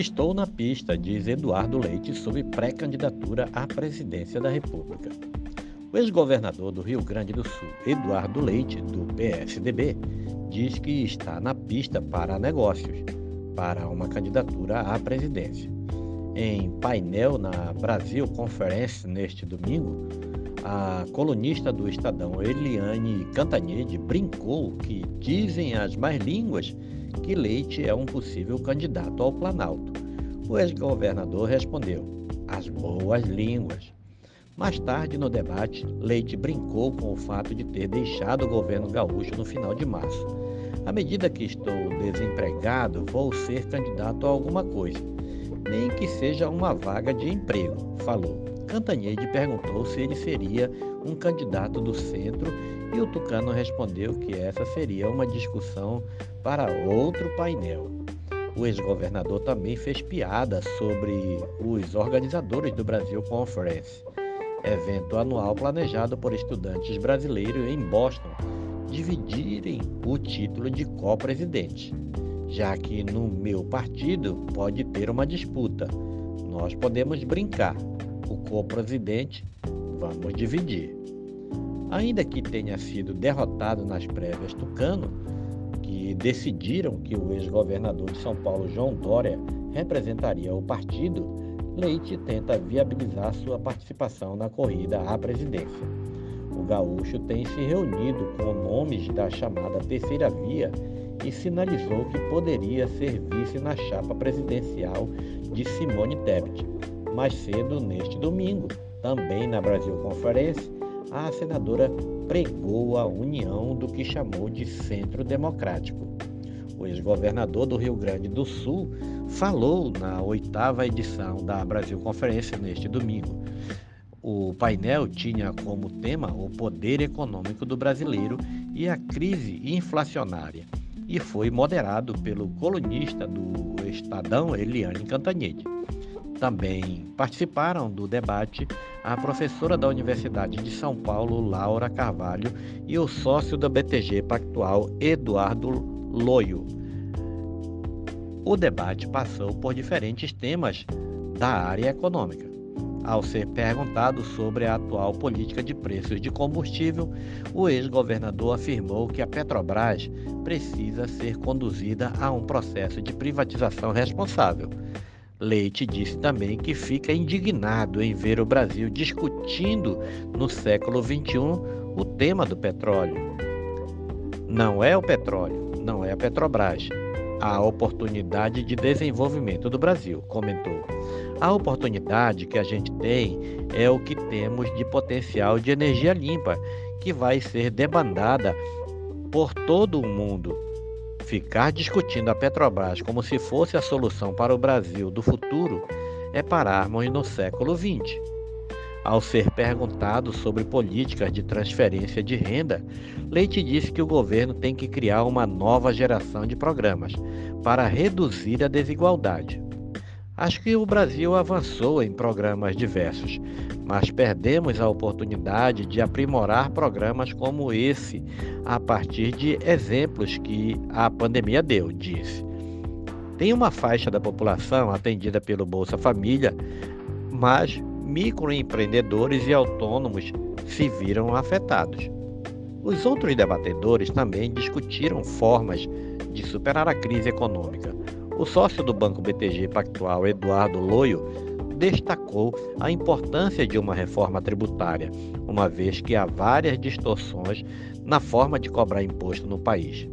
Estou na pista, diz Eduardo Leite sobre pré-candidatura à presidência da República. O ex-governador do Rio Grande do Sul, Eduardo Leite, do PSDB, diz que está na pista para negócios, para uma candidatura à presidência. Em painel na Brasil Conference neste domingo, a colunista do Estadão Eliane Cantanhede brincou que dizem as mais línguas que Leite é um possível candidato ao Planalto. O ex-governador respondeu: as boas línguas. Mais tarde, no debate, Leite brincou com o fato de ter deixado o governo gaúcho no final de março. À medida que estou desempregado, vou ser candidato a alguma coisa, nem que seja uma vaga de emprego, falou. Cantanhede perguntou se ele seria um candidato do centro e o Tucano respondeu que essa seria uma discussão para outro painel. O ex-governador também fez piada sobre os organizadores do Brasil Conference, evento anual planejado por estudantes brasileiros em Boston, dividirem o título de co-presidente, já que no meu partido pode ter uma disputa. Nós podemos brincar. O co-presidente, vamos dividir. Ainda que tenha sido derrotado nas prévias Tucano, que decidiram que o ex-governador de São Paulo, João Dória, representaria o partido, Leite tenta viabilizar sua participação na corrida à presidência. O gaúcho tem se reunido com nomes da chamada terceira via e sinalizou que poderia ser vice na chapa presidencial de Simone Tebet. Mais cedo, neste domingo, também na Brasil Conference, a senadora pregou a união do que chamou de centro democrático. O ex-governador do Rio Grande do Sul falou na oitava edição da Brasil Conferência neste domingo. O painel tinha como tema o poder econômico do brasileiro e a crise inflacionária e foi moderado pelo colunista do Estadão, Eliane Cantanhede. Também participaram do debate a professora da Universidade de São Paulo, Laura Carvalho, e o sócio da BTG Pactual, Eduardo Loio. O debate passou por diferentes temas da área econômica. Ao ser perguntado sobre a atual política de preços de combustível, o ex-governador afirmou que a Petrobras precisa ser conduzida a um processo de privatização responsável Leite disse também que fica indignado em ver o Brasil discutindo no século XXI o tema do petróleo. Não é o petróleo, não é a Petrobras, a oportunidade de desenvolvimento do Brasil, comentou. A oportunidade que a gente tem é o que temos de potencial de energia limpa, que vai ser demandada por todo o mundo Ficar discutindo a Petrobras como se fosse a solução para o Brasil do futuro é pararmos no século XX. Ao ser perguntado sobre políticas de transferência de renda, Leite disse que o governo tem que criar uma nova geração de programas para reduzir a desigualdade. Acho que o Brasil avançou em programas diversos, mas perdemos a oportunidade de aprimorar programas como esse a partir de exemplos que a pandemia deu, disse. Tem uma faixa da população atendida pelo Bolsa Família, mas microempreendedores e autônomos se viram afetados. Os outros debatedores também discutiram formas de superar a crise econômica o sócio do Banco BTG Pactual, Eduardo Loio, destacou a importância de uma reforma tributária, uma vez que há várias distorções na forma de cobrar imposto no país.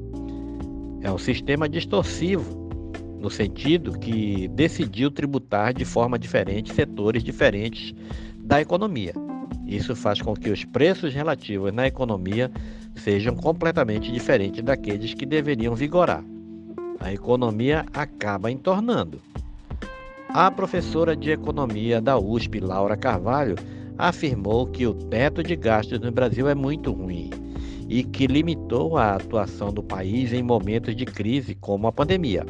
É um sistema distorsivo, no sentido que decidiu tributar de forma diferente setores diferentes da economia. Isso faz com que os preços relativos na economia sejam completamente diferentes daqueles que deveriam vigorar a economia acaba entornando. A professora de economia da USP, Laura Carvalho, afirmou que o teto de gastos no Brasil é muito ruim e que limitou a atuação do país em momentos de crise como a pandemia.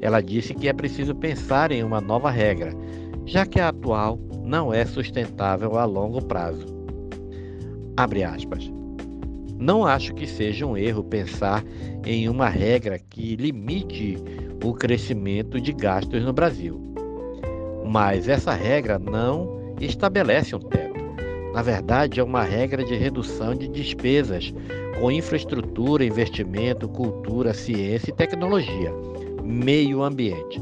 Ela disse que é preciso pensar em uma nova regra, já que a atual não é sustentável a longo prazo. Abre aspas. Não acho que seja um erro pensar em uma regra que limite o crescimento de gastos no Brasil. Mas essa regra não estabelece um teto. Na verdade, é uma regra de redução de despesas com infraestrutura, investimento, cultura, ciência e tecnologia, meio ambiente.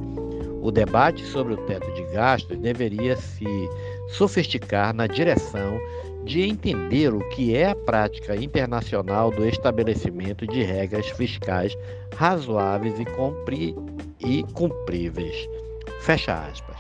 O debate sobre o teto de gastos deveria se sofisticar na direção de entender o que é a prática internacional do estabelecimento de regras fiscais razoáveis e, cumpri e cumpríveis. Fecha aspas.